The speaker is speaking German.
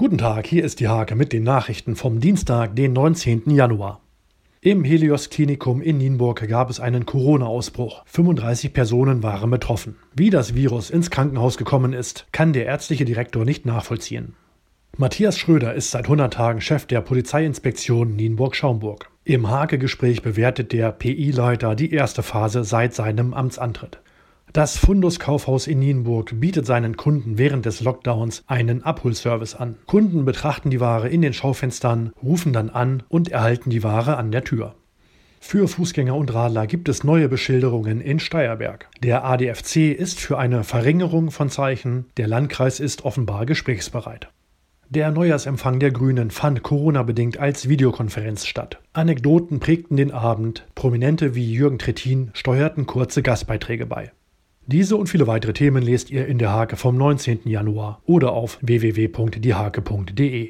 Guten Tag, hier ist die Hake mit den Nachrichten vom Dienstag, den 19. Januar. Im Helios Klinikum in Nienburg gab es einen Corona-Ausbruch. 35 Personen waren betroffen. Wie das Virus ins Krankenhaus gekommen ist, kann der ärztliche Direktor nicht nachvollziehen. Matthias Schröder ist seit 100 Tagen Chef der Polizeiinspektion Nienburg-Schaumburg. Im Hake-Gespräch bewertet der PI-Leiter die erste Phase seit seinem Amtsantritt. Das Fundus Kaufhaus in Nienburg bietet seinen Kunden während des Lockdowns einen Abholservice an. Kunden betrachten die Ware in den Schaufenstern, rufen dann an und erhalten die Ware an der Tür. Für Fußgänger und Radler gibt es neue Beschilderungen in Steierberg. Der ADFC ist für eine Verringerung von Zeichen, der Landkreis ist offenbar gesprächsbereit. Der Neujahrsempfang der Grünen fand Corona-bedingt als Videokonferenz statt. Anekdoten prägten den Abend, Prominente wie Jürgen Trittin steuerten kurze Gastbeiträge bei. Diese und viele weitere Themen lest ihr in der Hake vom 19. Januar oder auf www.diehake.de.